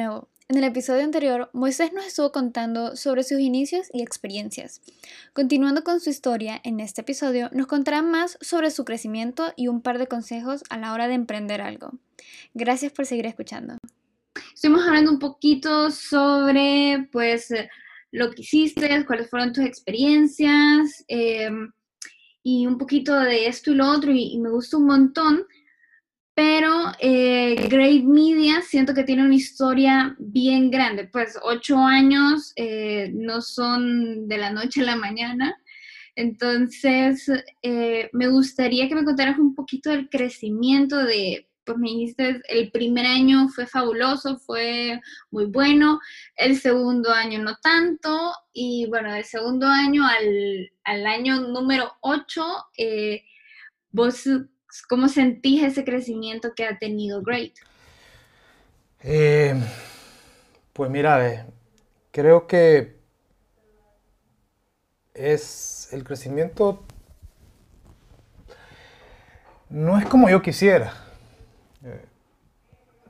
En el episodio anterior, Moisés nos estuvo contando sobre sus inicios y experiencias. Continuando con su historia, en este episodio nos contará más sobre su crecimiento y un par de consejos a la hora de emprender algo. Gracias por seguir escuchando. Estuvimos hablando un poquito sobre, pues, lo que hiciste, cuáles fueron tus experiencias em, y un poquito de esto y lo otro y, y me gustó un montón pero eh, Great Media siento que tiene una historia bien grande, pues ocho años eh, no son de la noche a la mañana, entonces eh, me gustaría que me contaras un poquito del crecimiento de, pues me dijiste, el primer año fue fabuloso, fue muy bueno, el segundo año no tanto, y bueno, del segundo año al, al año número ocho, vos ¿Cómo sentís ese crecimiento que ha tenido Great? Eh, pues mira, creo que es el crecimiento no es como yo quisiera, eh,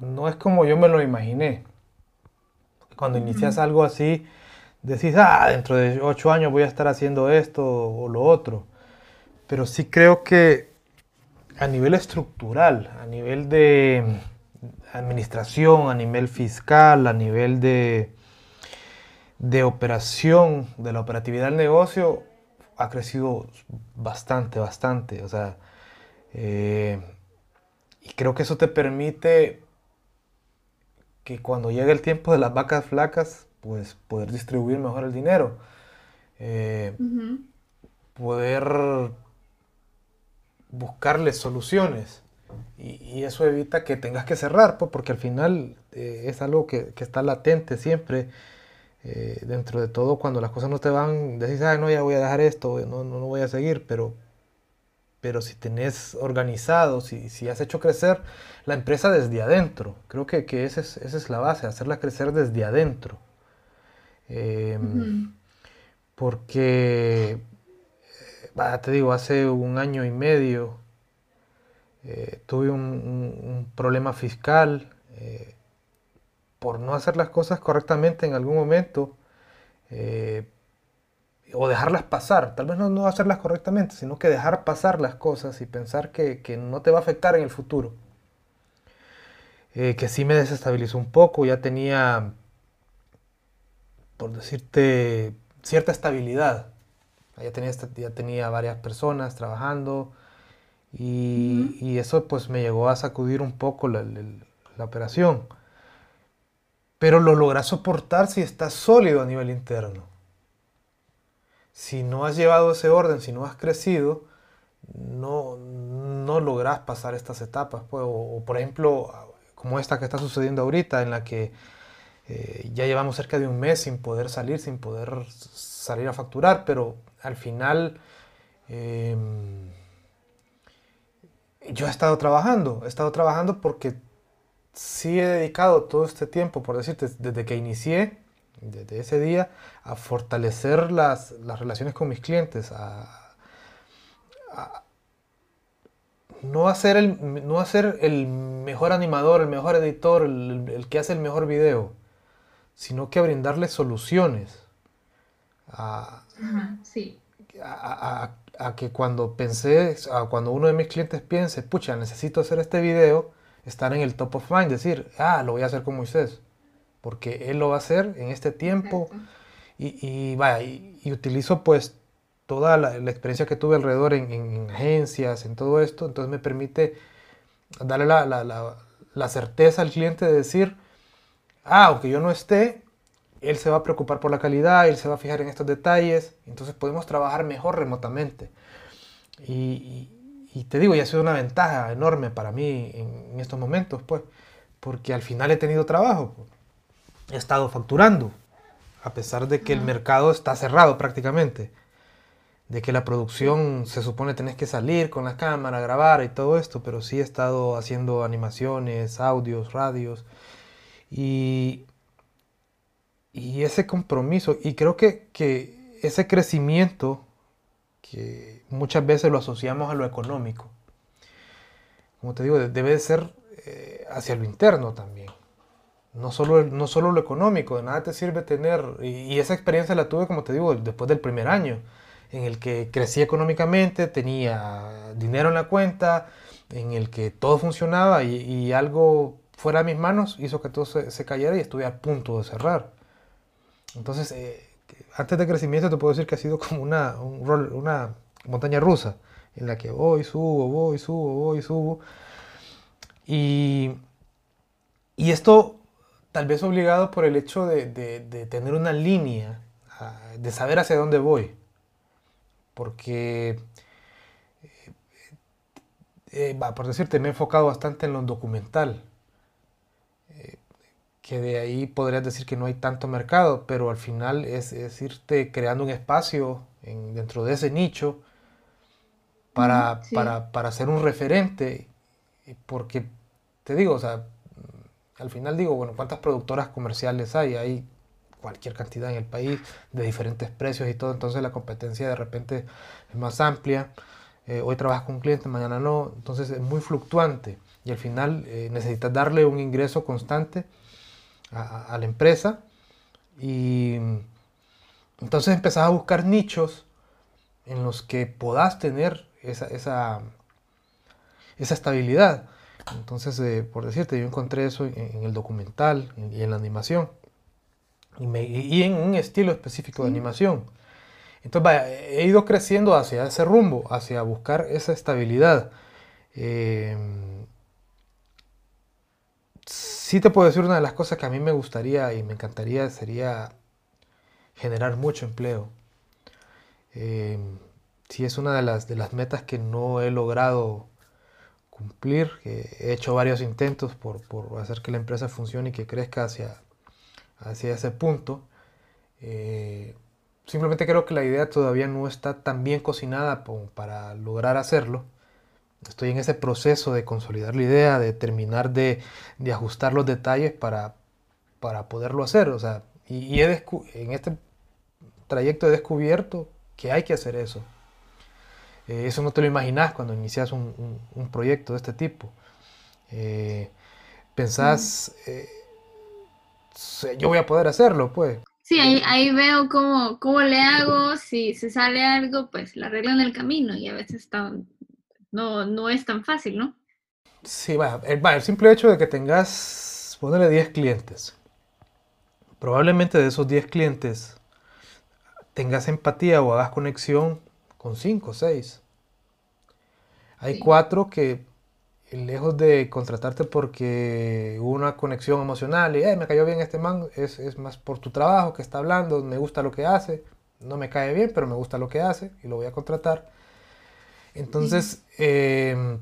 no es como yo me lo imaginé. Cuando inicias algo así, decís, ah, dentro de ocho años voy a estar haciendo esto o lo otro. Pero sí creo que a nivel estructural, a nivel de administración, a nivel fiscal, a nivel de, de operación, de la operatividad del negocio, ha crecido bastante, bastante. O sea, eh, y creo que eso te permite que cuando llegue el tiempo de las vacas flacas, pues poder distribuir mejor el dinero. Eh, poder buscarle soluciones. Y, eso evita que tengas que cerrar, pues, porque al final eh, es algo que, está latente siempre. Eh, dentro de todo, cuando las cosas no te van, decís, ay, no, ya voy a dejar esto, no, no, voy a seguir, pero, pero si tenés organizado, si, si has hecho crecer la empresa desde adentro, creo que, que esa, es, esa es la base, hacerla crecer desde adentro. Em, porque te digo, hace un año y medio eh, tuve un, problema fiscal eh, por no hacer las cosas correctamente en algún momento eh, o dejarlas pasar, tal vez no, no, hacerlas correctamente, sino que dejar pasar las cosas y pensar que, que no te va a afectar en el futuro. que sí me desestabilizó un poco, ya tenía, por decirte, cierta estabilidad ya tenía, ya tenía varias personas trabajando y, eso pues me llegó a sacudir un poco la, operación. Pero lo logras soportar si estás sólido a nivel interno. Si no has llevado ese orden, si no has crecido, no, no logras pasar estas etapas. Pues, o, por ejemplo, como esta que está sucediendo ahorita, en la que eh, ya llevamos cerca de un mes sin poder salir, sin poder salir a facturar, pero al final em, yo he estado trabajando, he estado trabajando porque sí he dedicado todo este tiempo, por decirte, desde que inicié, desde ese día, a fortalecer las, relaciones con mis clientes, a, no, hacer el, no hacer el mejor animador, el mejor editor, el, que hace el mejor video, sino que a brindarles soluciones a, sí. a, que cuando pensé, a cuando uno de mis clientes piense, pucha, necesito hacer este video, estar en el top of mind, decir, ah, lo voy a hacer con Moisés, porque él lo va a hacer en este tiempo y, y, vaya, y, utilizo pues toda la, experiencia que tuve alrededor en, agencias, en todo esto, entonces me permite darle la, la, la certeza al cliente de decir, ah, aunque yo no esté, él se va a preocupar por la calidad, él se va a fijar en estos detalles, entonces podemos trabajar mejor remotamente. Y, te digo, ya ha sido una ventaja enorme para mí en, estos momentos, pues. porque al final he tenido trabajo. He estado facturando, a pesar de que el mercado está cerrado prácticamente. De que la producción se supone tenés que salir con la cámara, grabar y todo esto, pero sí he estado haciendo animaciones, audios, radios. Y, y ese compromiso, y creo que, que ese crecimiento, que muchas veces lo asociamos a lo económico, como te digo, debe de ser eh, hacia lo interno también. No solo, no solo lo económico, de nada te sirve tener, y, esa experiencia la tuve, como te digo, después del primer año, en el que crecí económicamente, tenía dinero en la cuenta, en el que todo funcionaba y, algo fuera de mis manos hizo que todo se, cayera y estuve a punto de cerrar. Entonces, eh, antes de crecimiento te puedo decir que ha sido como una, montaña rusa, en la que voy, subo, voy, subo, voy, subo. Y, y esto tal vez obligado por el hecho de, tener una línea, ah, de saber hacia dónde voy. Porque, eh, eh, por decirte, me he enfocado bastante en lo documental. Eh, que de ahí podrías decir que no hay tanto mercado, pero al final es, irte creando un espacio dentro de ese nicho para, para, para ser un referente, porque te digo, o sea, al final digo, bueno, ¿cuántas productoras comerciales hay? Hay cualquier cantidad en el país de diferentes precios y todo, entonces la competencia de repente es más amplia. Eh, hoy trabajas con un cliente, mañana no, entonces es muy fluctuante y al final eh, necesitas darle un ingreso constante a, la empresa y entonces empezás a buscar nichos en los que puedas tener esa, esa, esa estabilidad. Entonces, eh, por decirte, yo encontré eso en, el documental y en la animación. Y, en un estilo específico de animación. Entonces, he ido creciendo hacia ese rumbo, hacia buscar esa estabilidad. Em, sí te puedo decir una de las cosas que a mí me gustaría y me encantaría sería generar mucho empleo. Em, sí es una de las, de las metas que no he logrado cumplir. He hecho varios intentos por, hacer que la empresa funcione y que crezca hacia, hacia ese punto. Eh, simplemente creo que la idea todavía no está tan bien cocinada para lograr hacerlo. Estoy en ese proceso de consolidar la idea, de terminar de, ajustar los detalles para, para poderlo hacer. O sea, y, en este trayecto he descubierto que hay que hacer eso. Eh, eso no te lo imaginas cuando inicias un, proyecto de este tipo. Eh, pensás, eh, yo voy a poder hacerlo, pues. Sí, ahí, veo cómo, cómo, le hago, si se sale algo, pues la arreglo en el camino y a veces no, no es tan fácil, ¿no? Sí, va, el, el simple hecho de que tengas, ponerle 10 clientes, probablemente de esos 10 clientes tengas empatía o hagas conexión con cinco o seis. Hay cuatro que, lejos de contratarte porque hubo una conexión emocional y me cayó bien este man, es, más por tu trabajo que está hablando, me gusta lo que hace, no me cae bien, pero me gusta lo que hace y lo voy a contratar. Entonces, em,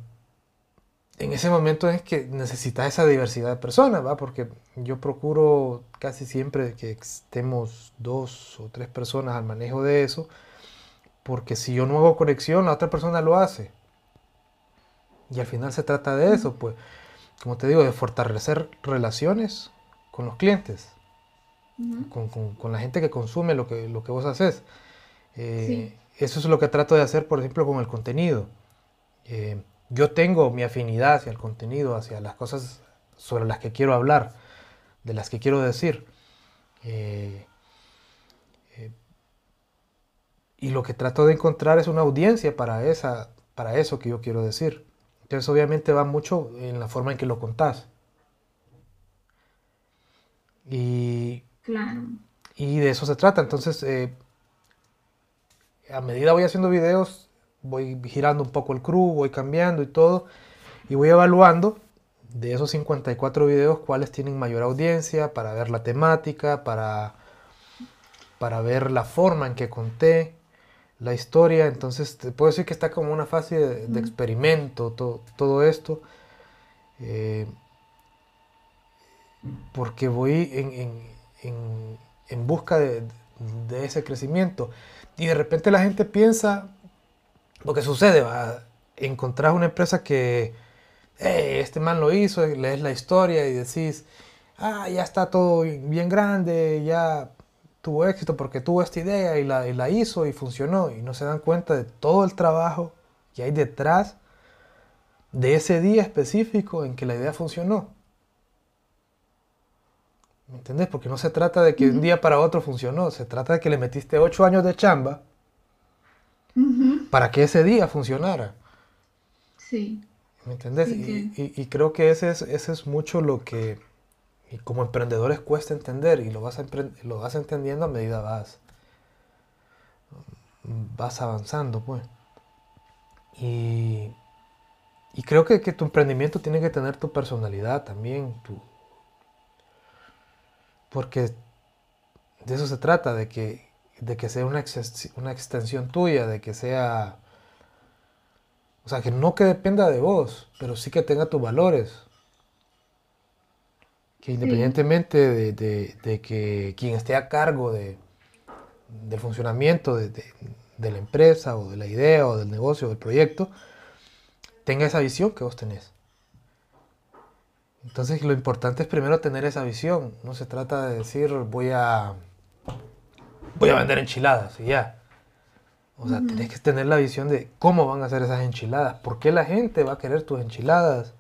en ese momento es que necesitas esa diversidad de personas, ¿va? Porque yo procuro casi siempre que estemos dos o tres personas al manejo de eso porque si yo no hago conexión, la otra persona lo hace. Y al final se trata de eso, pues, como te digo, de fortalecer relaciones con los clientes, con, la gente que consume lo que, lo que vos haces. Eh, eso es lo que trato de hacer, por ejemplo, con el contenido. Eh, yo tengo mi afinidad hacia el contenido, hacia las cosas sobre las que quiero hablar, de las que quiero decir. Eh, y lo que trato de encontrar es una audiencia para, esa, para eso que yo quiero decir. Entonces obviamente va mucho en la forma en que lo contás. Y, y de eso se trata. Entonces, eh, a medida voy haciendo videos, voy girando un poco el crew, voy cambiando y todo, y voy evaluando de esos 54 videos cuáles tienen mayor audiencia, para ver la temática, para, para ver la forma en que conté, la historia, entonces te puedo decir que está como una fase de, experimento todo, todo esto. Eh, porque voy en, busca de, ese crecimiento. Y de repente la gente piensa, lo que sucede, va, encontrar una empresa que, este man lo hizo, lees la historia y decís, ah, ya está todo bien grande, ya tuvo éxito porque tuvo esta idea y la, y la hizo y funcionó. Y no se dan cuenta de todo el trabajo que hay detrás de ese día específico en que la idea funcionó. ¿Me entendés? Porque no se trata de que un día para otro funcionó, se trata de que le metiste ocho años de chamba para que ese día funcionara. Sí. ¿Me entendés? y, creo que ese es, ese es mucho lo que como emprendedores cuesta entender y lo vas, lo vas entendiendo a medida vas, vas avanzando, pues. Y, y creo que, que, tu emprendimiento tiene que tener tu personalidad también, tu, porque de eso se trata, de que, de que sea una, una extensión tuya, de que sea... O sea, que no que dependa de vos, pero sí que tenga tus valores. Que independientemente de, que quien esté a cargo de, del funcionamiento de, de, la empresa o de la idea o del negocio o del proyecto, tenga esa visión que vos tenés. Entonces lo importante es primero tener esa visión. No se trata de decir voy a voy a vender enchiladas y ya. O sea, tenés que tener la visión de cómo van a ser esas enchiladas, por qué la gente va a querer tus enchiladas.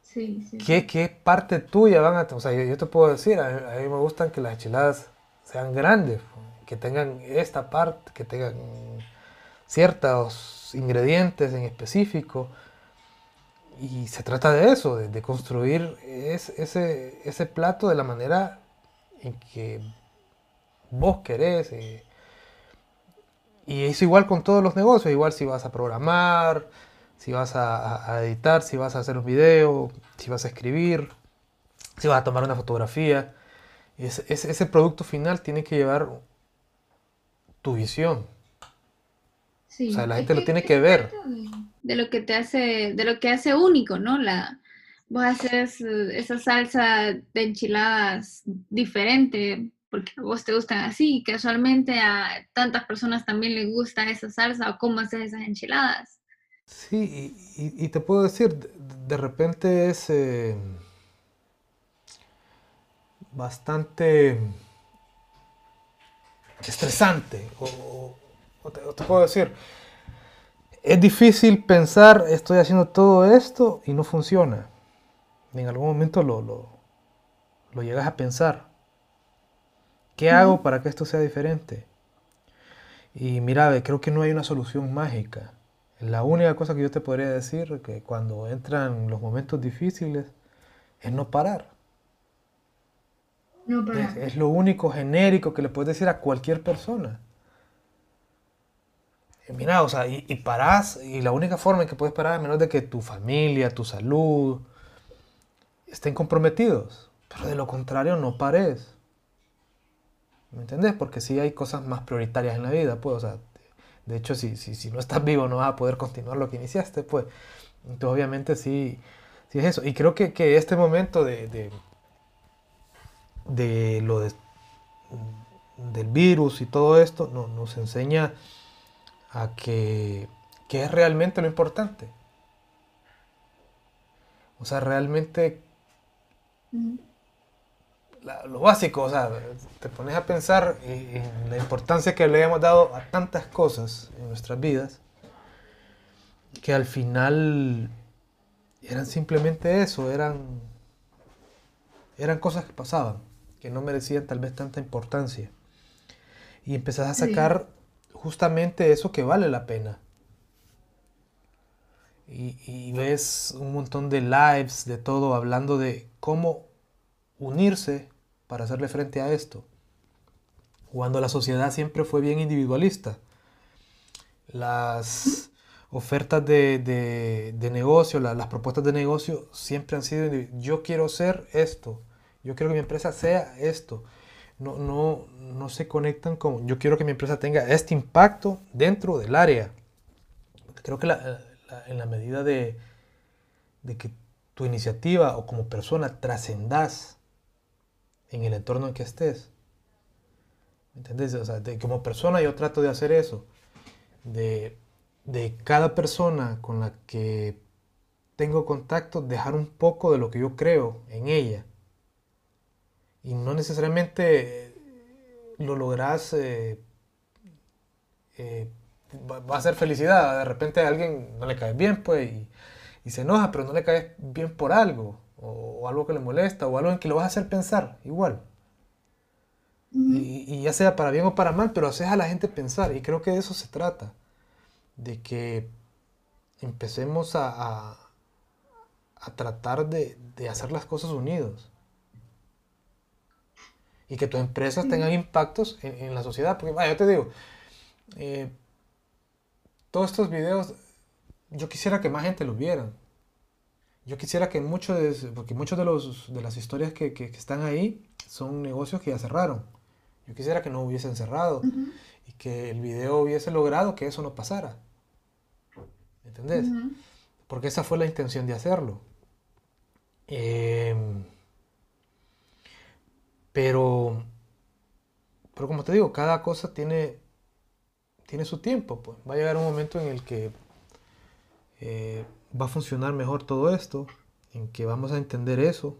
Sí, sí. ¿Qué, ¿Qué, parte tuya van a... O sea, yo, te puedo decir, a, mí me gustan que las enchiladas sean grandes, que tengan esta parte, que tengan ciertos ingredientes en específico y se trata de eso, de, construir ese, ese, plato de la manera en que vos querés. Eh. y es igual con todos los negocios, igual si vas a programar, si vas a, editar, si vas a hacer un video, si vas a escribir, si vas a tomar una fotografía. Ese, ese producto final tiene que llevar tu visión. o sea, la gente lo tiene que ver de lo que te hace, de lo que hace único, ¿no? La, vos haces eh, esa salsa de enchiladas diferente porque a vos te gustan así, casualmente a tantas personas también les gusta esa salsa o cómo haces esas enchiladas. Sí, y, te puedo decir, de, repente es eh, bastante estresante, o, te puedo decir, es difícil pensar, estoy haciendo todo esto y no funciona. En algún momento lo, lo, llegas a pensar. ¿Qué hago para que esto sea diferente? Y mira, creo que no hay una solución mágica. La única cosa que yo te podría decir que cuando entran los momentos difíciles es no parar. No parar. es, lo único genérico que le puedes decir a cualquier persona mira, o sea, y, parás, y la única forma en que puedes parar es menos de que tu familia, tu salud estén comprometidos. Pero de lo contrario, no pares. ¿Me entiendes? Porque sí hay cosas más prioritarias en la vida, pues, o sea, de hecho, si, si, si no estás vivo no vas a poder continuar lo que iniciaste, pues. Entonces, obviamente, sí, sí es eso. Y creo que, que este momento de, de, lo de, del virus y todo esto no, nos enseña a que, es realmente lo importante. O sea, realmente lo básico, o sea, te pones a pensar en la importancia que le hemos dado a tantas cosas en nuestras vidas, que al final eran simplemente eso, eran, eran cosas que pasaban, que no merecían tal vez tanta importancia. Y empezás a sacar justamente eso que vale la pena. Y, ves un montón de lives, de todo, hablando de cómo unirse para hacerle frente a esto. Cuando la sociedad siempre fue bien individualista. Las ofertas de, negocio, las propuestas de negocio siempre han sido, yo quiero ser esto, yo quiero que mi empresa sea esto, no, no, no se conectan con, yo quiero que mi empresa tenga este impacto dentro del área. Creo que en la medida de, de que tu iniciativa o como persona trascendas en el entorno en que estés. ¿Me entendés? O sea, como persona yo trato de hacer eso. De, de cada persona con la que tengo contacto, dejar un poco de lo que yo creo en ella. Y no necesariamente lo logras, eh, eh, va a ser felicidad. De repente a alguien no le cae bien, pues, y, se enoja, pero no le cae bien por algo, o, algo que le molesta, o algo en que lo vas a hacer pensar, igual. y, ya sea para bien o para mal, pero haces a la gente pensar, y creo que de eso se trata, de que empecemos a a tratar de, hacer las cosas unidos. Y que tus empresas tengan impactos en, la sociedad. Porque, vaya, yo te digo, eh, todos estos videos, yo quisiera que más gente los vieran. Yo quisiera que muchos de, porque muchos de, los, de las historias que, están ahí son negocios que ya cerraron. Yo quisiera que no hubiesen cerrado y que el video hubiese logrado que eso no pasara. ¿Entendés? Porque esa fue la intención de hacerlo. Em, pero, pero como te digo, cada cosa tiene, tiene su tiempo. Pues. Va a llegar un momento en el que eh, va a funcionar mejor todo esto, en que vamos a entender eso,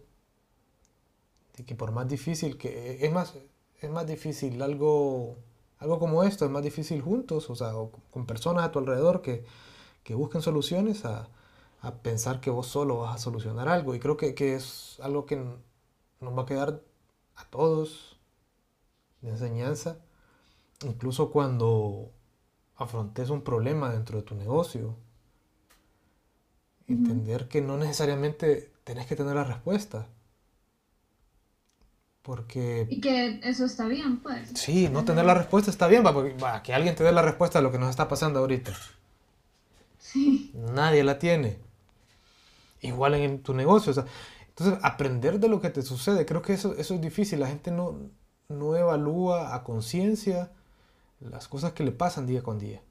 de que por más difícil que es más es más difícil algo algo como esto es más difícil juntos, o sea, con personas a tu alrededor que, que busquen soluciones a, a pensar que vos solo vas a solucionar algo. Y creo que, es algo que nos va a quedar a todos de enseñanza, incluso cuando afrontes un problema dentro de tu negocio. Entender que no necesariamente tenés que tener la respuesta. Porque... Y que eso está bien, pues. Sí, no tener la respuesta está bien, va, que alguien te dé la respuesta a lo que nos está pasando ahorita. Sí. Nadie la tiene igual en tu negocio. Entonces, aprender de lo que te sucede, creo que eso, eso es difícil. La gente no, no evalúa a conciencia las cosas que le pasan día con día.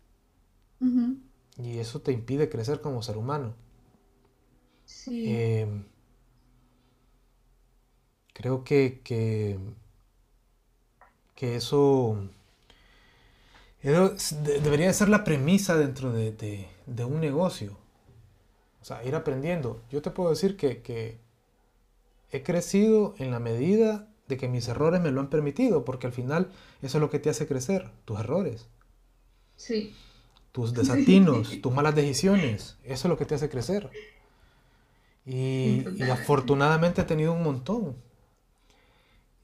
Y eso te impide crecer como ser humano. Em, creo que, que, eso, debería ser la premisa dentro de un negocio. O sea, ir aprendiendo. Yo te puedo decir que, he crecido en la medida de que mis errores me lo han permitido, porque al final eso es lo que te hace crecer, tus errores. Sí. Tus desatinos, tus malas decisiones, eso es lo que te hace crecer. Y, y, afortunadamente he tenido un montón.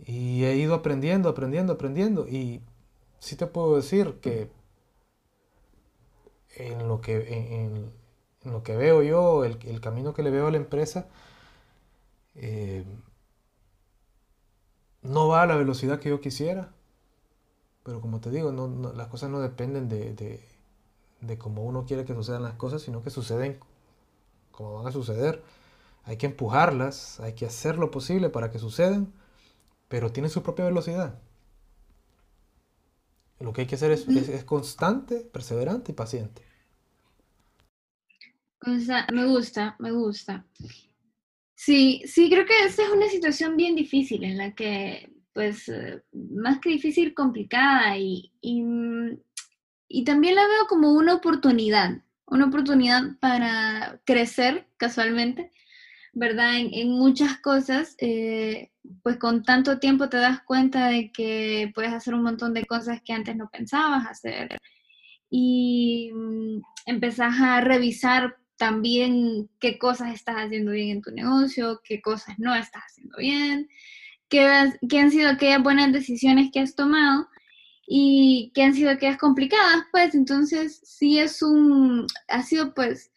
Y he ido aprendiendo, aprendiendo, aprendiendo. Y sí te puedo decir que en lo que en, en lo que veo yo, el, camino que le veo a la empresa, eh, no va a la velocidad que yo quisiera. Pero como te digo, las cosas no dependen de, cómo uno quiere que sucedan las cosas, sino que suceden como van a suceder. Hay que empujarlas, hay que hacer lo posible para que sucedan, pero tienen su propia velocidad. Lo que hay que hacer es constante, perseverante y paciente me gusta, me gusta. Sí, sí, creo que esta es una situación bien difícil en la que, pues, eh, más que difícil, complicada y, y, también la veo como una oportunidad, una oportunidad para crecer casualmente, ¿verdad? En, muchas cosas, eh, pues con tanto tiempo te das cuenta de que puedes hacer un montón de cosas que antes no pensabas hacer y mm, empezás a revisar también qué cosas estás haciendo bien en tu negocio, qué cosas no estás haciendo bien, qué, han sido aquellas buenas decisiones que has tomado y qué han sido aquellas complicadas, pues entonces sí es un, ha sido pues,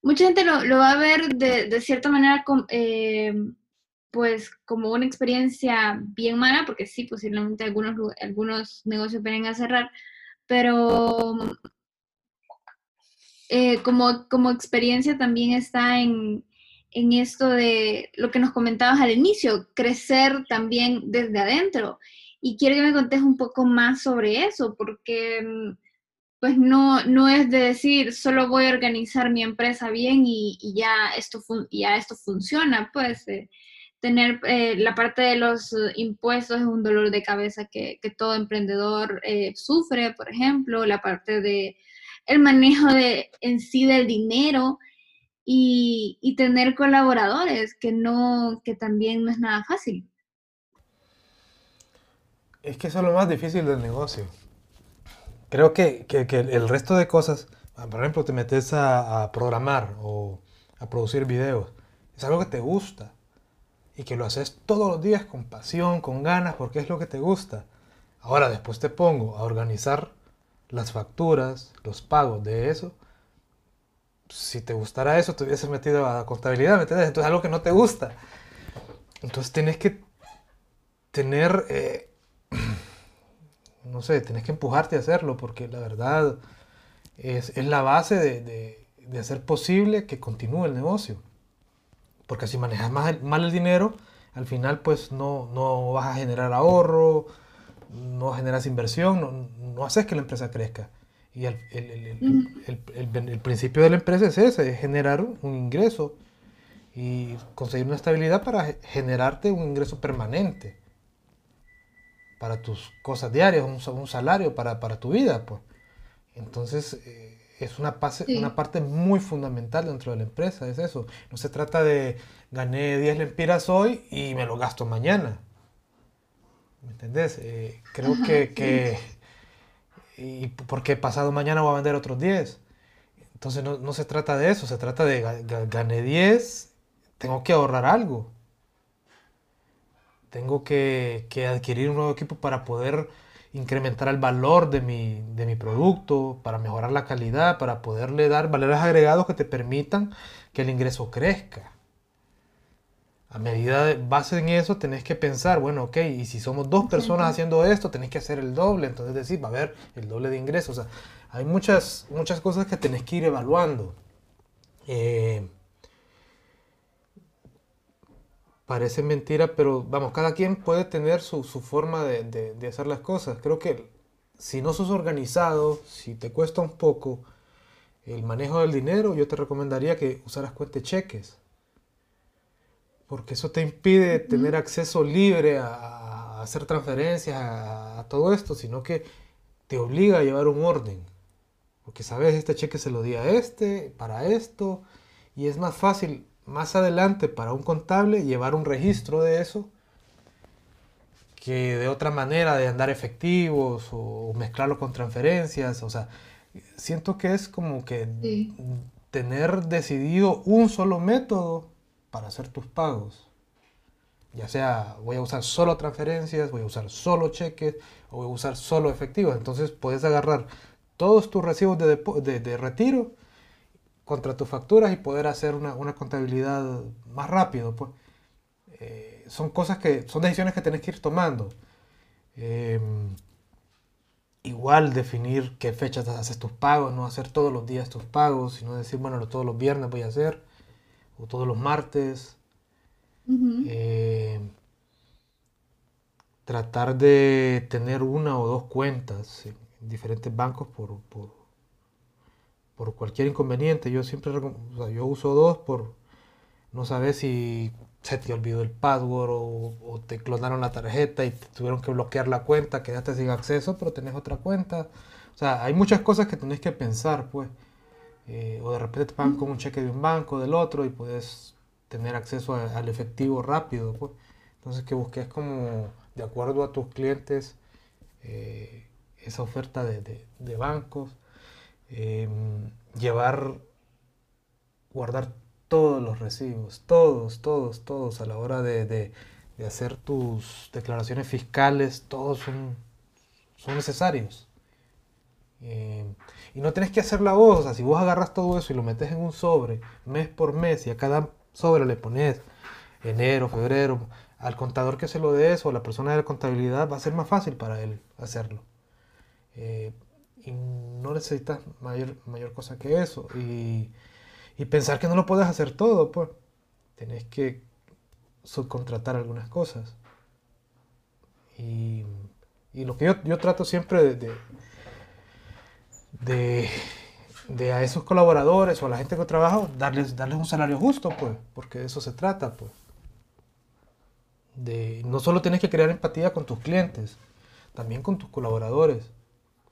mucha gente lo, va a ver de, cierta manera eh, pues como una experiencia bien mala, porque sí, posiblemente algunos, algunos negocios vienen a cerrar, pero eh, como, como experiencia también está en, en esto de lo que nos comentabas al inicio, crecer también desde adentro. Y quiero que me contes un poco más sobre eso, porque mm, pues no, no es de decir solo voy a organizar mi empresa bien y, ya, esto ya esto funciona, pues eh, tener eh, la parte de los impuestos es un dolor de cabeza que, todo emprendedor eh, sufre, por ejemplo, la parte de el manejo de, en sí del dinero y, y tener colaboradores, que, no, que también no es nada fácil. Es que eso es lo más difícil del negocio. Creo que, el resto de cosas, por ejemplo, te metes a, programar o a producir videos, es algo que te gusta y que lo haces todos los días con pasión, con ganas, porque es lo que te gusta. Ahora después te pongo a organizar las facturas, los pagos de eso. Si te gustara eso, te hubieses metido a contabilidad, ¿me entiendes? Entonces es algo que no te gusta. Entonces tienes que tener eh, no sé, tenés que empujarte a hacerlo porque la verdad es, la base de, hacer posible que continúe el negocio. Porque si manejas mal, el dinero, al final pues no, no, vas a generar ahorro, no generas inversión, no, haces que la empresa crezca. Y el, el, principio de la empresa es ese, es generar un ingreso y conseguir una estabilidad para generarte un ingreso permanente para tus cosas diarias, un, salario para, tu vida, pues. Entonces, eh, es una, una parte muy fundamental dentro de la empresa, es eso. No se trata de gané 10 lempiras hoy y me lo gasto mañana. ¿Me entendés? Eh, creo que, que, y porque pasado mañana voy a vender otros 10. Entonces no, no se trata de eso, se trata de gané 10, tengo que ahorrar algo tengo que, adquirir un nuevo equipo para poder incrementar el valor de mi, de mi, producto, para mejorar la calidad, para poderle dar valores agregados que te permitan que el ingreso crezca. A medida de base en eso, tenés que pensar, bueno, ok, y si somos dos personas haciendo esto, tenés que hacer el doble, entonces decir, va a haber el doble de ingresos. O sea, hay muchas, muchas cosas que tenés que ir evaluando. Eh, parece mentira, pero vamos, cada quien puede tener su, forma de, hacer las cosas. Creo que si no sos organizado, si te cuesta un poco el manejo del dinero, yo te recomendaría que usaras cuenta cheques. Porque eso te impide tener acceso libre a, hacer transferencias, a, a, todo esto, sino que te obliga a llevar un orden. Porque sabes, este cheque se lo di a este, para esto, y es más fácil más adelante para un contable llevar un registro de eso que de otra manera de andar efectivos o mezclarlo con transferencias. O sea, siento que es como que tener decidido un solo método para hacer tus pagos. Ya sea voy a usar solo transferencias, voy a usar solo cheques o voy a usar solo efectivos. Entonces puedes agarrar todos tus recibos de, de retiro contra tus facturas y poder hacer una, contabilidad más rápido. Pues. Eh, son cosas que, son decisiones que tenés que ir tomando. Em, igual definir qué fechas haces tus pagos, no hacer todos los días tus pagos, sino decir, bueno, todos los viernes voy a hacer, o todos los martes. Em, tratar de tener una o dos cuentas en, diferentes bancos por, por cualquier inconveniente. Yo siempre yo uso dos por no saber si se te olvidó el password o, te clonaron la tarjeta y te tuvieron que bloquear la cuenta, quedaste sin acceso, pero tenés otra cuenta. O sea, hay muchas cosas que tenés que pensar, pues. Eh, o de repente te pagan con un cheque de un banco, del otro, y puedes tener acceso al efectivo rápido, pues. Entonces que busques como, de acuerdo a tus clientes, eh, esa oferta de, de bancos. Em, llevar, guardar todos los recibos, todos, todos, todos a la hora de, hacer tus declaraciones fiscales, todos son, son necesarios. Em, y no tenés que hacer la voz, o sea, si vos agarras todo eso y lo metes en un sobre, mes por mes, y a cada sobre le pones enero, febrero, al contador que se lo dé eso, a la persona de la contabilidad, va a ser más fácil para él hacerlo. Eh, y no necesitas mayor, mayor cosa que eso. Y, pensar que no lo puedes hacer todo, pues tenés que subcontratar algunas cosas. Y, lo que yo, trato siempre de, de, a esos colaboradores o a la gente que trabaja, darles, darles un salario justo, pues, porque de eso se trata, pues. De, no solo tienes que crear empatía con tus clientes, también con tus colaboradores.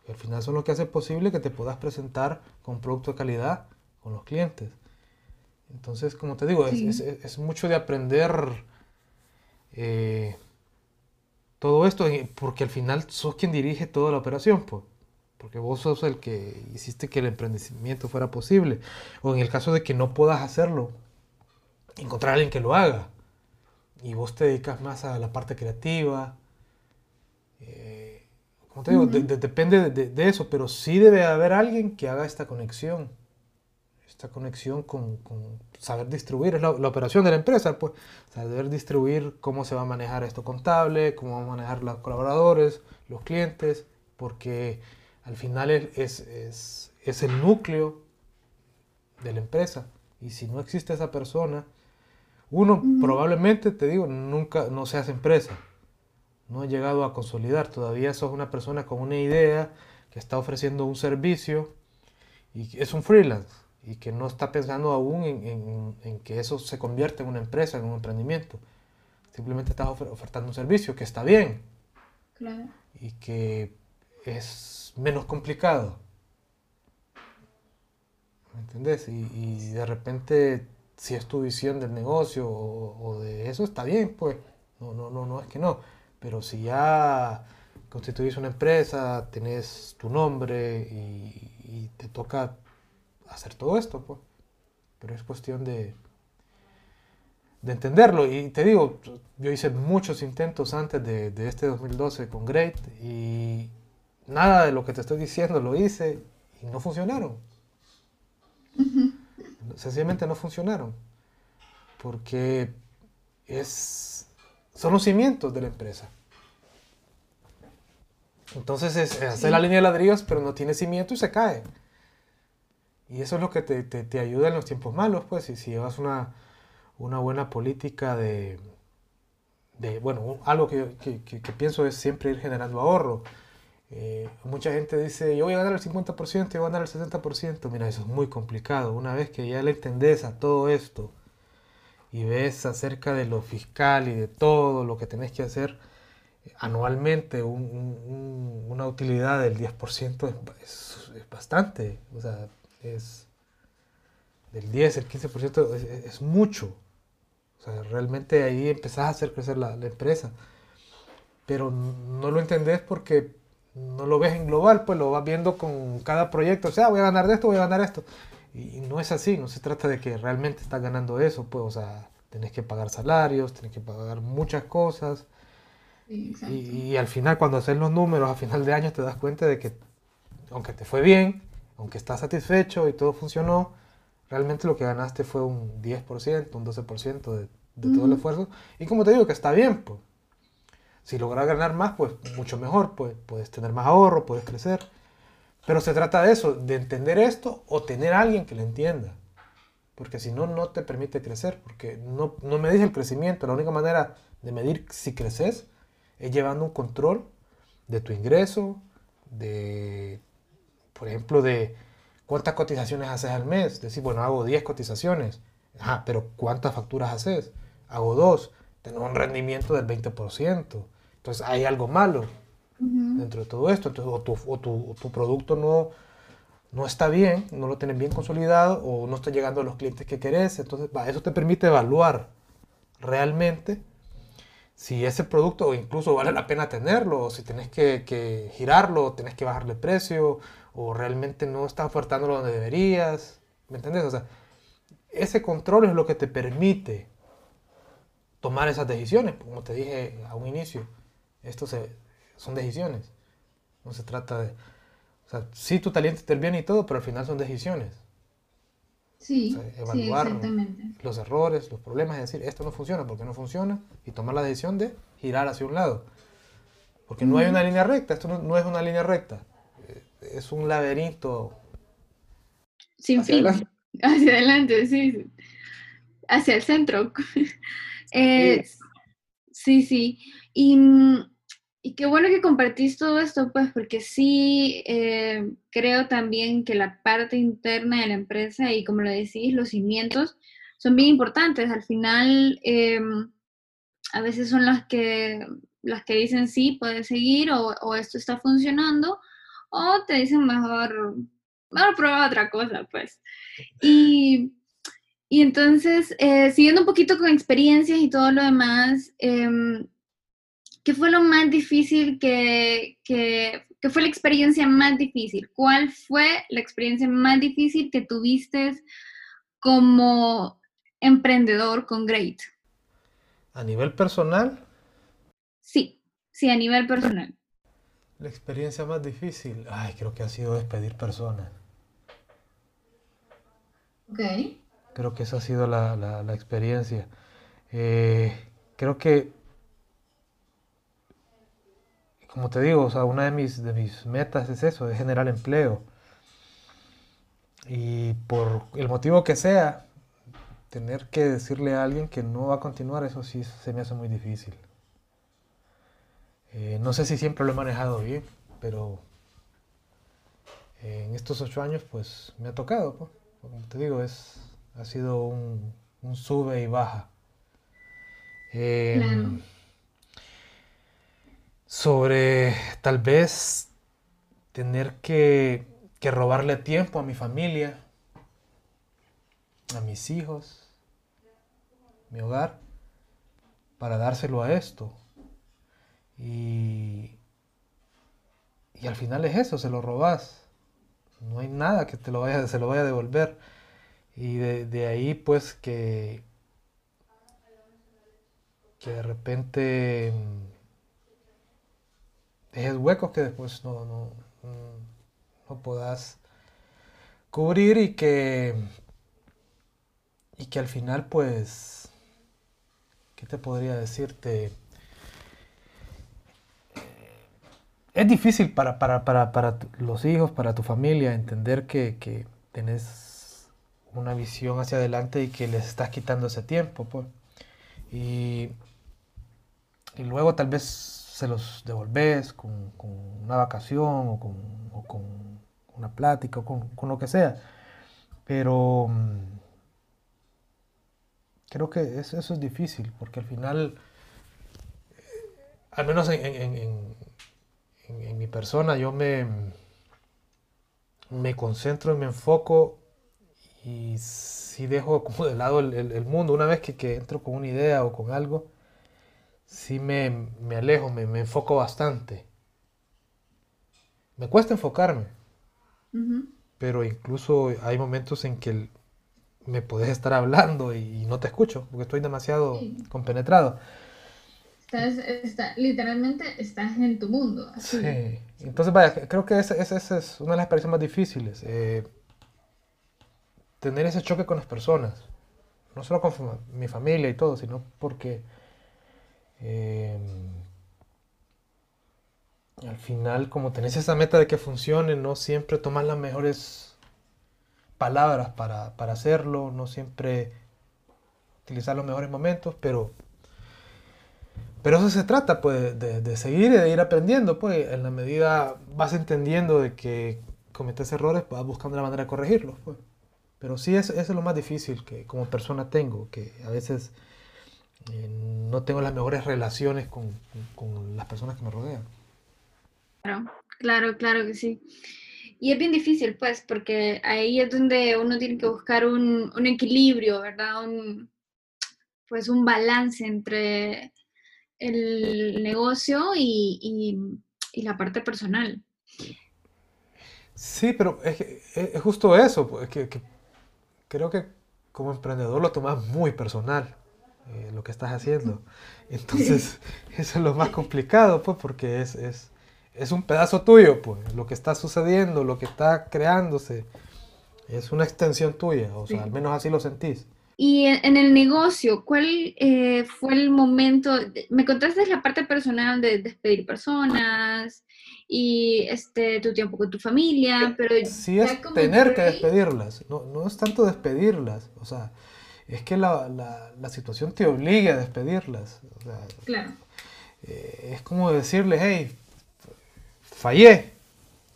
Que al final son lo que hace posible que te puedas presentar con un producto de calidad con los clientes. Entonces, como te digo, es, es, mucho de aprender eh, todo esto, porque al final sos quien dirige toda la operación, pues, porque vos sos el que hiciste que el emprendimiento fuera posible. O en el caso de que no puedas hacerlo, encontrar a alguien que lo haga. Y vos te dedicas más a la parte creativa. Eh, como te digo, depende de, de, eso, pero sí debe haber alguien que haga esta conexión esta conexión con, saber distribuir, es la, operación de la empresa, pues saber distribuir cómo se va a manejar esto contable, cómo van a manejar los colaboradores, los clientes, porque al final es, es, es, el núcleo de la empresa. Y si no existe esa persona, uno probablemente, te digo, nunca no se hace empresa. No ha llegado a consolidar. Todavía sos una persona con una idea que está ofreciendo un servicio y es un freelance y que no está pensando aún en, que eso se convierta en una empresa, en un emprendimiento. Simplemente estás ofertando un servicio que está bien y que es menos complicado. ¿Me entendés? Y, de repente, si es tu visión del negocio o, de eso, está bien, pues. No, no, no, no es que no. Pero si ya constituís una empresa, tenés tu nombre y, te toca hacer todo esto, pues. Pero es cuestión de, de entenderlo. Y te digo, yo hice muchos intentos antes de, de, este 2012 con Great y nada de lo que te estoy diciendo lo hice y no funcionaron. Sencillamente no funcionaron. Porque es, son los cimientos de la empresa. Entonces es, hacer la línea de ladrillos, pero no tiene cimiento y se cae. Y eso es lo que te, te, ayuda en los tiempos malos, pues, y si llevas una, una buena política de, de bueno, algo que, que, que, pienso es siempre ir generando ahorro. Eh, mucha gente dice, yo voy a ganar el 50%, yo voy a ganar el 60%. Mira, eso es muy complicado. Una vez que ya le entendés a todo esto y ves acerca de lo fiscal y de todo lo que tenés que hacer anualmente, un, una utilidad del 10% es, bastante. O sea, es del 10, el 15%, es, es, mucho. O sea, realmente ahí empezás a hacer crecer la, empresa. Pero no lo entendés porque no lo ves en global, pues lo vas viendo con cada proyecto. O sea, voy a ganar de esto, voy a ganar esto. Y no es así, no se trata de que realmente estás ganando eso, pues, o sea, tenés que pagar salarios, tenés que pagar muchas cosas. y, y, al final, cuando haces los números a final de año, te das cuenta de que, aunque te fue bien, aunque estás satisfecho y todo funcionó, realmente lo que ganaste fue un 10%, un 12% de, de todo el esfuerzo. Y como te digo, que está bien, pues. Si logras ganar más, pues mucho mejor, pues puedes tener más ahorro, puedes crecer. Pero se trata de eso, de entender esto o tener a alguien que lo entienda. Porque si no, no te permite crecer. Porque no, no medís el crecimiento. La única manera de medir si creces es llevando un control de tu ingreso, de por ejemplo, de cuántas cotizaciones haces al mes. Decir, bueno, hago 10 cotizaciones. Ajá, pero ¿cuántas facturas haces? Hago dos. Tengo un rendimiento del 20%. Entonces hay algo malo dentro de todo esto. Entonces, o, tu, o, tu, tu, producto no, no está bien, no lo tienes bien consolidado o no está llegando a los clientes que querés. Entonces, eso te permite evaluar realmente si ese producto incluso vale la pena tenerlo, o si tenés que, que girarlo, tenés que bajarle precio, o realmente no está ofertándolo donde deberías. ¿Me entiendes? O sea, ese control es lo que te permite tomar esas decisiones, como te dije a un inicio. Esto son decisiones. No se trata de... O sea, sí, tu talento interviene y todo, pero al final son decisiones. Sí, evaluar los errores, los problemas, y decir, esto no funciona, porque no funciona, y tomar la decisión de girar hacia un lado. Porque no hay una línea recta, esto no es una línea recta es un laberinto. Sin fin. Hacia adelante, sí. Hacia el centro. Eh, sí. sí, Y mm, y qué bueno que compartís todo esto, pues, porque sí eh, creo también que la parte interna de la empresa y como lo decís, los cimientos son bien importantes. Al final, em, a veces son las que, las que dicen sí, puedes seguir o, o, esto está funcionando, o te dicen mejor, mejor prueba otra cosa, pues. Y, y entonces, eh, siguiendo un poquito con experiencias y todo lo demás, eh, ¿qué fue lo más difícil que, que, que, fue la experiencia más difícil? ¿Cuál fue la experiencia más difícil que tuviste como emprendedor con Great? ¿A nivel personal? Sí, sí, a nivel personal. La experiencia más difícil, ay, creo que ha sido despedir personas. Ok. Creo que esa ha sido la, la, la experiencia. Eh, creo que, como te digo, o sea, una de mis, de mis metas es eso, es generar empleo. Y por el motivo que sea, tener que decirle a alguien que no va a continuar, eso sí se me hace muy difícil. Eh, no sé si siempre lo he manejado bien, pero en estos ocho años pues me ha tocado. Pues. Como te digo, es, ha sido un, sube y baja. Eh, Claro. Sobre tal vez tener que, que robarle tiempo a mi familia, a mis hijos, mi hogar, para dárselo a esto. Y, y al final es eso, se lo robas. No hay nada que te lo vaya, se lo vaya a devolver. Y de, de ahí pues que, que de repente dejes huecos que después no, no, no puedas cubrir y que, y que al final pues, ¿qué te podría decirte? Es difícil para, para, para, para los hijos, para tu familia, entender que, que tenés una visión hacia adelante y que les estás quitando ese tiempo, pues. Y, y luego tal vez se los devolves con, con una vacación o con, con una plática o con, con lo que sea. Pero mm, creo que eso, es difícil porque al final, al menos en, en- en- en- en- en mi persona, yo me, me concentro y me enfoco y si dejo como de lado el, el- el mundo, una vez que, que entro con una idea o con algo, sí me, me alejo, me, me enfoco bastante. Me cuesta enfocarme, pero incluso hay momentos en que el- me puedes estar hablando y, no te escucho porque estoy demasiado Sí. compenetrado. Estás, está, literalmente estás en tu mundo. así. Sí, entonces vaya, creo que esa, esa- esa es una de las experiencias más difíciles. eh, tener ese choque con las personas, no solo con mi familia y todo, sino porque eh, al final, como tenés esa meta de que funcione, no siempre tomas las mejores palabras para, para hacerlo, no siempre utilizar los mejores momentos, pero pero eso se trata, pues, de, de seguir y de ir aprendiendo, pues, en la medida vas entendiendo de que cometes errores, vas buscando la manera de corregirlos, pues. Pero sí, eso, eso es lo más difícil que como persona tengo, que a veces eh, no tengo las mejores relaciones con, con- con las personas que me rodean. Claro, claro, claro que sí. Y es bien difícil, pues, porque ahí es donde uno tiene que buscar un, un equilibrio, ¿verdad? Un, pues un balance entre el negocio y, y- y la parte personal. Sí, pero es, es- es justo eso, pues, que, que creo que como emprendedor lo tomas muy personal, eh, lo que estás haciendo. Entonces, eso es lo más complicado, pues, porque es, es, es un pedazo tuyo, pues, lo que está sucediendo, lo que está creándose, es una extensión tuya, o sea, Sí. al menos así lo sentís. Y en, el negocio, ¿cuál eh, fue el momento? Me contaste la parte personal de despedir personas y este, tu tiempo con tu familia, pero Sí es tener que ahí- despedirlas, no, no es tanto despedirlas, o sea, es que la, la, la situación te obliga a despedirlas, o sea, Claro. eh, es como decirle, hey, fallé.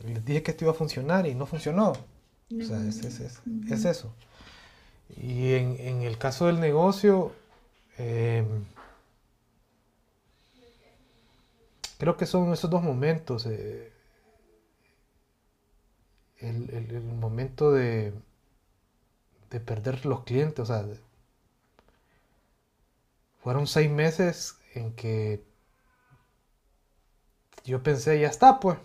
Les dije que esto iba a funcionar y no funcionó. O sea, es, es, es, es eso. Y en, en, el caso del negocio, eh, creo que son esos dos momentos. Eh, el, el, el, momento de, de perder los clientes, o sea, fueron seis meses en que yo pensé, ya está, pues.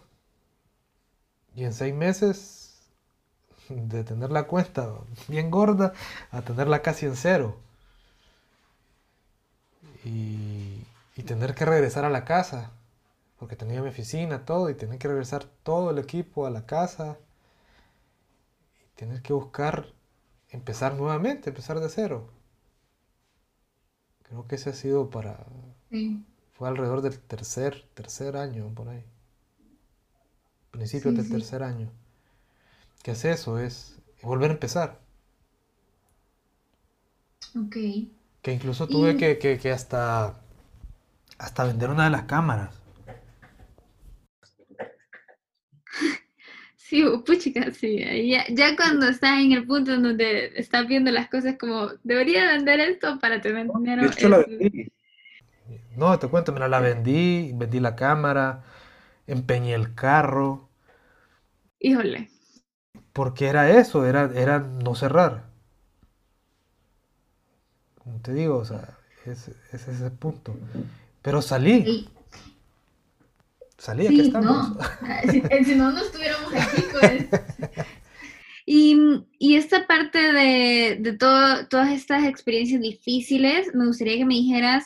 Y en seis meses de tener la cuenta bien gorda a tenerla casi en cero. Y, y tener que regresar a la casa, porque tenía mi oficina, todo, y tener que regresar todo el equipo a la casa. Y tener que buscar, empezar nuevamente, empezar de cero. Creo que ese ha sido para... Sí. Fue alrededor del tercer, tercer año, por ahí. Principios Sí, del sí. tercer año. ¿Qué es eso? Es volver a empezar. Ok. Que incluso tuve Y- que, que- que hasta, hasta vender una de las cámaras. Sí, puchica, sí. Ya, ya cuando estás en el punto en donde estás viendo las cosas como, debería vender esto para tener dinero. De hecho, la vendí. No, te cuento, mira, la vendí, vendí la cámara, empeñé el carro, Híjole. porque era eso, era, era no cerrar. Como te digo, o sea, es, es ese punto. Pero salí, Y- salí, aquí Sí, estamos. no. Ah, Si, eh, si no, no estuviéramos aquí, pues. Y, y esta parte de, de todo, todas estas experiencias difíciles, me gustaría que me dijeras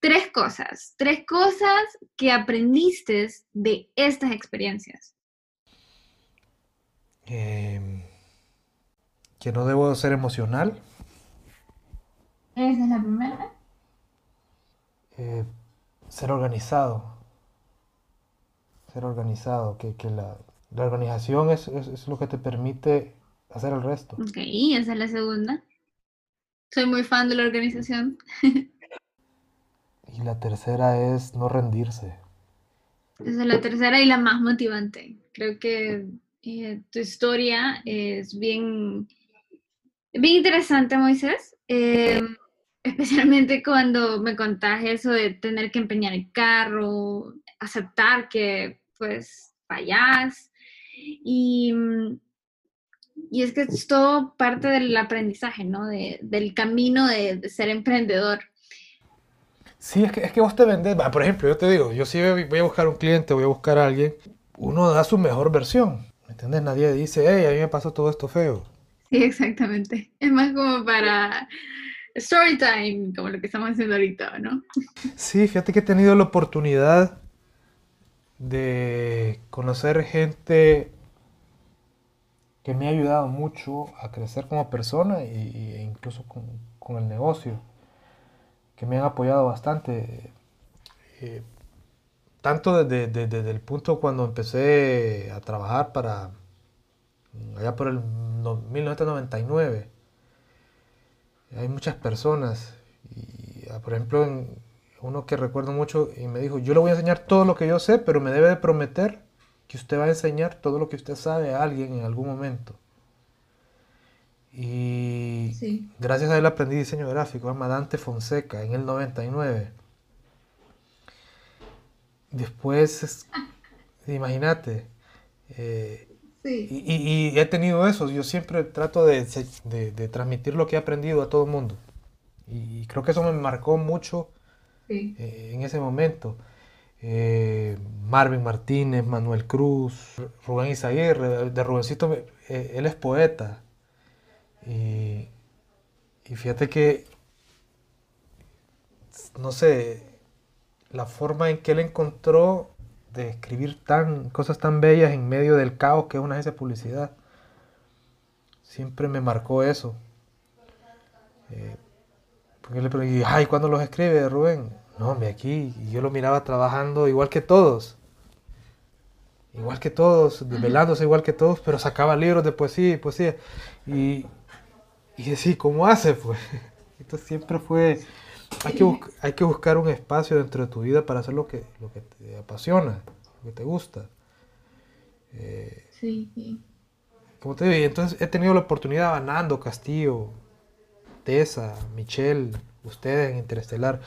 tres cosas, tres cosas que aprendiste de estas experiencias. Em, que no debo ser emocional, Esa es la primera. eh, ser organizado. Ser organizado, que, que la, la organización es, es- es lo que te permite hacer el resto. Ok, esa es la segunda. Soy muy fan de la organización. Y la tercera es no rendirse. Esa es la tercera y la más motivante. Creo que eh, tu historia es bien, bien interesante, Moisés. Eh, especialmente cuando me contás eso de tener que empeñar el carro, aceptar que pues fallás. Y, mm, y es que es todo parte del aprendizaje, ¿no? De- del camino de, de ser emprendedor. Sí, es que, es que vos te vendés. Por ejemplo, yo te digo, yo voy voy a buscar un cliente, voy a buscar a alguien, uno da su mejor versión. ¿Me entiendes? Nadie dice, hey, a mí me pasó todo esto feo. Sí, exactamente. Es más como para story time, como lo que estamos haciendo ahorita, ¿no? Sí, fíjate que he tenido la oportunidad de conocer gente que me ha ayudado mucho a crecer como persona e incluso con, con el negocio, que me han apoyado bastante. eh, tanto desde, desde- desde el punto cuando empecé a trabajar para allá por el no- 1999. Hay muchas personas y ah, por ejemplo en- uno que recuerdo mucho y me dijo, yo le voy a enseñar todo lo que yo sé, pero me debe de prometer que usted va a enseñar todo lo que usted sabe a alguien en algún momento. Y Sí. gracias a él aprendí diseño gráfico, se llama Dante Fonseca, en el 99. Después, es- imagínate, eh, Sí. y, y- y he tenido eso, yo siempre trato de, de- de transmitir lo que he aprendido a todo el mundo. Y creo que eso me marcó mucho Eh, en ese momento. Eh, Marvin Martínez, Manuel Cruz, Rubén Izaguirre, de, me- eh, él es poeta. Y, y fíjate que, no sé, la forma en que él encontró de escribir tan, cosas tan bellas en medio del caos que es una agencia de publicidad, siempre me marcó eso. Eh, porque le pregunté, ay, ¿cuándo los escribe Rubén? No, hombre, aquí. Y yo lo miraba trabajando igual que todos. Igual que todos, desvelándose igual que todos, pero sacaba libros de poesía y poesía. Y, y decía, ¿cómo hace? Pues esto siempre fue hay que, hay que buscar un espacio dentro de tu vida para hacer lo que, lo que te apasiona, lo que te gusta. Eh, sí, sí. Como te digo, entonces he tenido la oportunidad, Nando, Castillo, Tessa, Michelle, ustedes en Interestelar.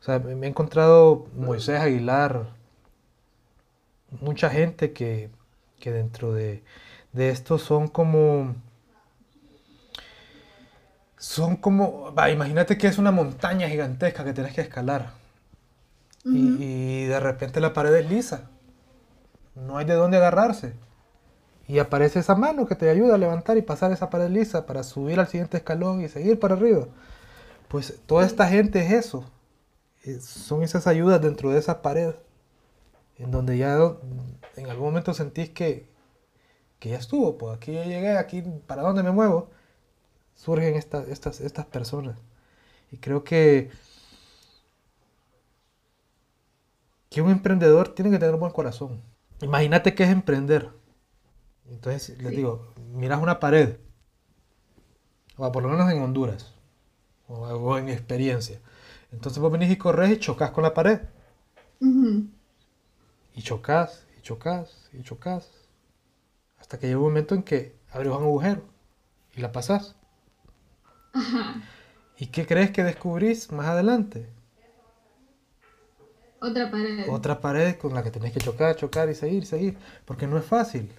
O sea, me he encontrado Moisés Aguilar, mucha gente que, que dentro de, de esto son como son como, imagínate que es una montaña gigantesca que tienes que escalar. y, de repente la pared es lisa. No hay de dónde agarrarse. Y aparece esa mano que te ayuda a levantar y pasar esa pared lisa para subir al siguiente escalón y seguir para arriba. Pues toda esta gente es eso. Son esas ayudas dentro de esa pared. En donde ya en algún momento sentís que, que ya estuvo. Pues aquí ya llegué, aquí para dónde me muevo surgen estas, estas, estas personas. Y creo que, que un emprendedor tiene que tener un buen corazón. Imagínate que es emprender. Entonces les digo, miras una pared, o por lo menos en Honduras, o, en mi experiencia. Entonces vos venís y corres y chocas con la pared. Y chocas, y chocas, y chocas. Hasta que llega un momento en que abres un agujero y la pasas. ¿Y qué crees que descubrís más adelante? Otra pared. Otra pared con la que tenés que chocar, chocar y seguir, seguir. Porque no es fácil.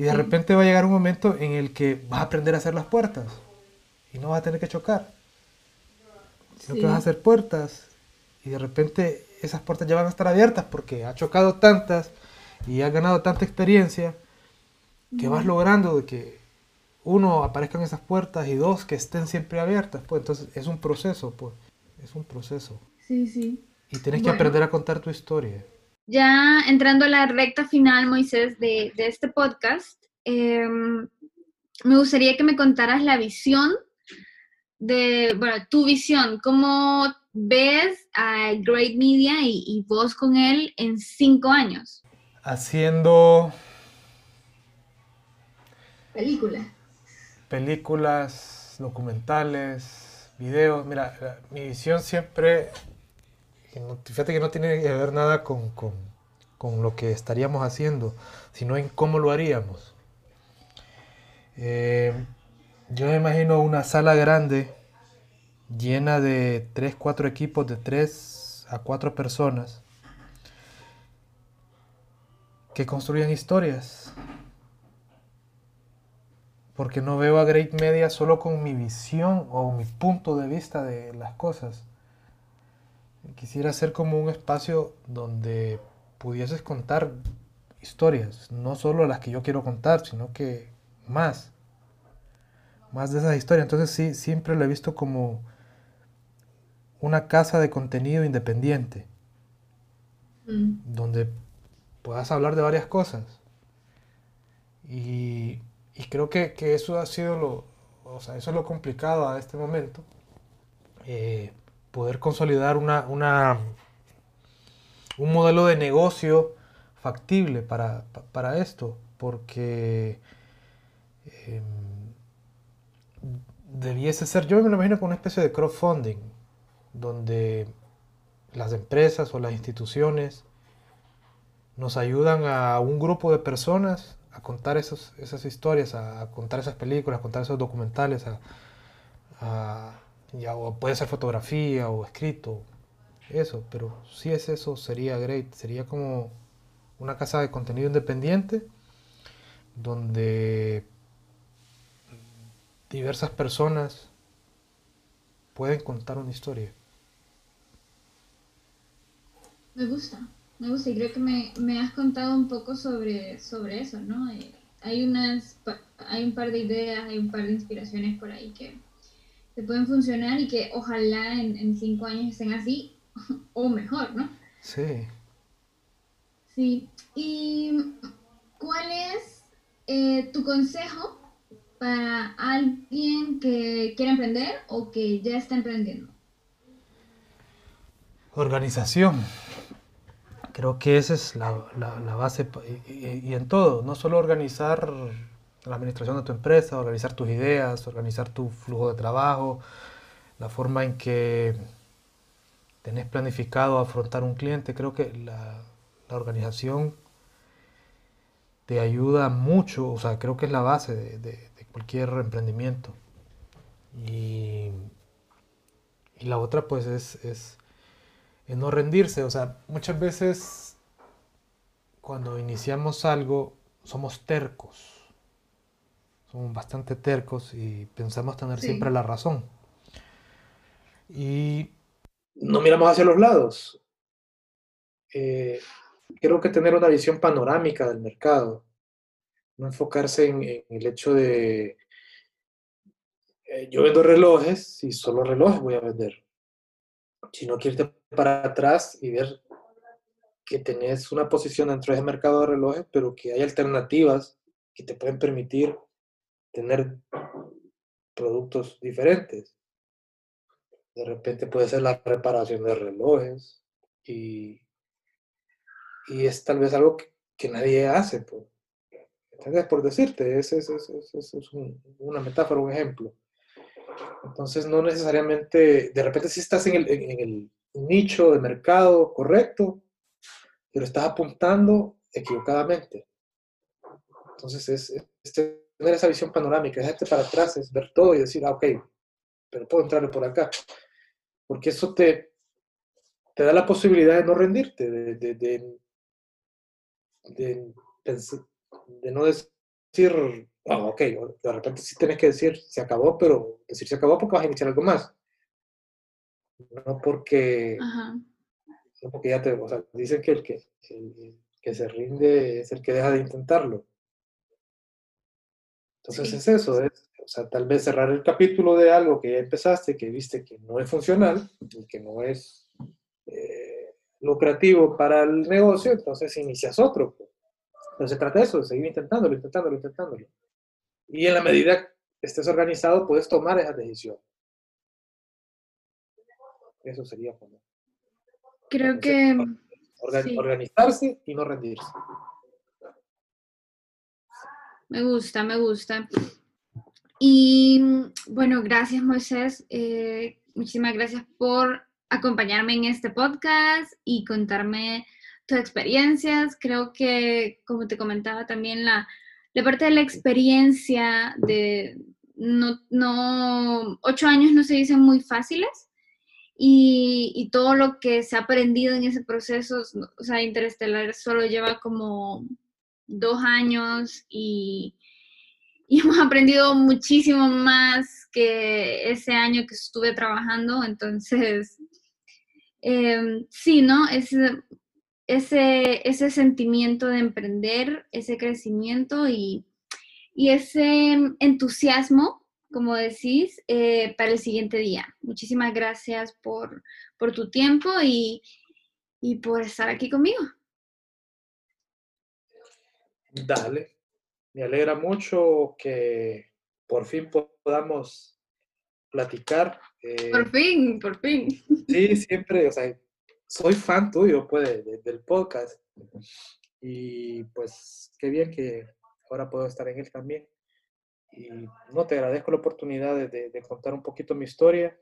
Y de repente va a llegar un momento en el que vas a aprender a hacer las puertas. Y no vas a tener que chocar. Sino que vas a hacer puertas. Y de repente esas puertas ya van a estar abiertas porque has chocado tantas y has ganado tanta experiencia que vas logrando de que uno, aparezcan esas puertas y dos, que estén siempre abiertas. Pues entonces es un proceso, pues. Es un proceso. Sí, sí. Y tienes que aprender a contar tu historia. Ya entrando a la recta final, Moisés, de, de este podcast, em, me gustaría que me contaras la visión de, bueno, tu visión, cómo ves a Great Media y, y vos con él en cinco años. Haciendo... Películas películas, documentales, videos. Mira, mi visión siempre, fíjate que no tiene que ver nada con, lo que estaríamos haciendo, sino en cómo lo haríamos. Eh, yo me imagino una sala grande llena de 3, 4 equipos de 3 a 4 personas que construyan historias porque no veo a Great Media solo con mi visión o mi punto de vista de las cosas. Quisiera ser como un espacio donde pudieses contar historias, no solo las que yo quiero contar, sino que más, más de esas historias. Entonces sí, siempre lo he visto como una casa de contenido independiente, mm. donde puedas hablar de varias cosas. Y y creo que, eso ha sido lo, o sea, eso es lo complicado a este momento. Eh, poder consolidar una, una, un modelo de negocio factible para, esto, porque em, debiese ser, yo me lo imagino como una especie de crowdfunding, donde las empresas o las instituciones nos ayudan a un grupo de personas a contar esos, esas historias, a, contar esas películas, a contar esos documentales, a, ya, o puede ser fotografía o escrito, eso, pero si es eso sería great, sería como una casa de contenido independiente donde diversas personas pueden contar una historia. Me gusta. Me gusta y creo que me, me has contado un poco sobre, sobre eso, ¿no? Eh, hay, unas, hay un par de ideas, hay un par de inspiraciones por ahí que, te pueden funcionar y que ojalá en, en cinco años estén así o mejor, ¿no? Sí. Sí. ¿Y cuál es eh, tu consejo para alguien que quiere emprender o que ya está emprendiendo? Organización. Creo que esa es la, base y, en todo, no solo organizar la administración de tu empresa, organizar tus ideas, organizar tu flujo de trabajo, la forma en que tenés planificado afrontar un cliente, creo que la, organización te ayuda mucho, o sea, creo que es la base de, cualquier emprendimiento. Y, la otra pues es, es, no rendirse, o sea, muchas veces cuando iniciamos algo somos tercos, somos bastante tercos y pensamos tener siempre la razón. Y no miramos hacia los lados. Eh, creo que tener una visión panorámica del mercado, no enfocarse en, el hecho de eh, yo vendo relojes y solo relojes voy a vender, sino que irte para atrás y ver que tenés una posición dentro de ese mercado de relojes, pero que hay alternativas que te pueden permitir tener productos diferentes. De repente puede ser la reparación de relojes y, y es tal vez algo que, nadie hace. Pues. Por decirte, es, es, una metáfora, un ejemplo. Entonces no necesariamente, de repente si estás en el, en el nicho de mercado correcto, pero estás apuntando equivocadamente. Entonces es, es, tener esa visión panorámica, es para atrás, es ver todo y decir, ah, ok, pero puedo entrar por acá. Porque eso te, te da la posibilidad de no rendirte, de, de, de, de, no decir, ah, ok, de repente sí tienes que decir, se acabó, pero decir se acabó porque vas a iniciar algo más. No porque, no porque ya te, o sea, dicen que el que, el que se rinde es el que deja de intentarlo. Entonces es eso, es o sea, tal vez cerrar el capítulo de algo que ya empezaste, que viste que no es funcional y que no es eh, lucrativo para el negocio, entonces inicias otro. Entonces se trata de eso, de seguir intentándolo, intentándolo, intentándolo. Y en la medida que estés organizado, puedes tomar esa decisión. Eso sería como... Creo que... Organizarse y no rendirse. Me gusta, me gusta. Y bueno, gracias Moisés. Eh, muchísimas gracias por acompañarme en este podcast y contarme tus experiencias. Creo que, como te comentaba también, la, la parte de la experiencia de no, no, ocho años no se dicen muy fáciles y, y, todo lo que se ha aprendido en ese proceso, o sea, Interestelar solo lleva como dos años y y hemos aprendido muchísimo más que ese año que estuve trabajando. Entonces, em, sí, ¿no? Ese, ese, ese sentimiento de emprender, ese crecimiento y, ese entusiasmo, como decís, eh, para el siguiente día. Muchísimas gracias por, tu tiempo y, y por estar aquí conmigo. Dale, me alegra mucho que por fin podamos platicar. Eh, por fin, por fin. Sí, siempre, o sea, soy fan tuyo, pues, del podcast. Y pues, qué bien que ahora puedo estar en él también. Y no, te agradezco la oportunidad de, contar un poquito mi historia.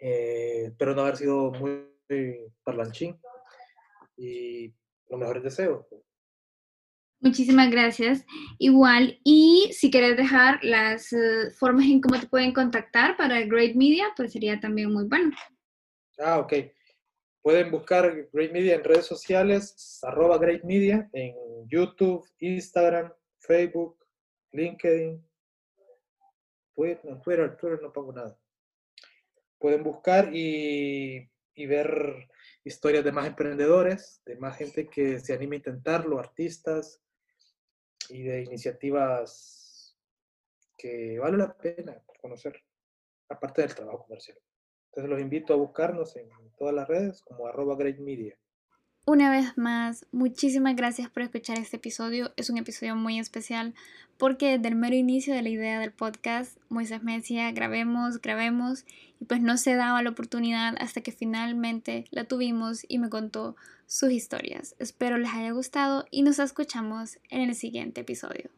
Eh, espero no haber sido muy parlanchín. Y los mejores deseos. Muchísimas gracias. Igual, y si quieres dejar las eh, formas en cómo te pueden contactar para Great Media, pues sería también muy bueno. Ah, ok. Pueden buscar Great Media en redes sociales, arroba Great Media, en YouTube, Instagram, Facebook, LinkedIn, Twitter, Twitter, no pongo nada. Pueden buscar y, y ver historias de más emprendedores, de más gente que se anime a intentarlo, artistas, y de iniciativas que vale la pena conocer, aparte del trabajo comercial. Entonces los invito a buscarnos en todas las redes como arroba Great Media. Una vez más, muchísimas gracias por escuchar este episodio. Es un episodio muy especial porque desde el mero inicio de la idea del podcast, Moisés me decía, grabemos, grabemos, y pues no se daba la oportunidad hasta que finalmente la tuvimos y me contó sus historias. Espero les haya gustado y nos escuchamos en el siguiente episodio.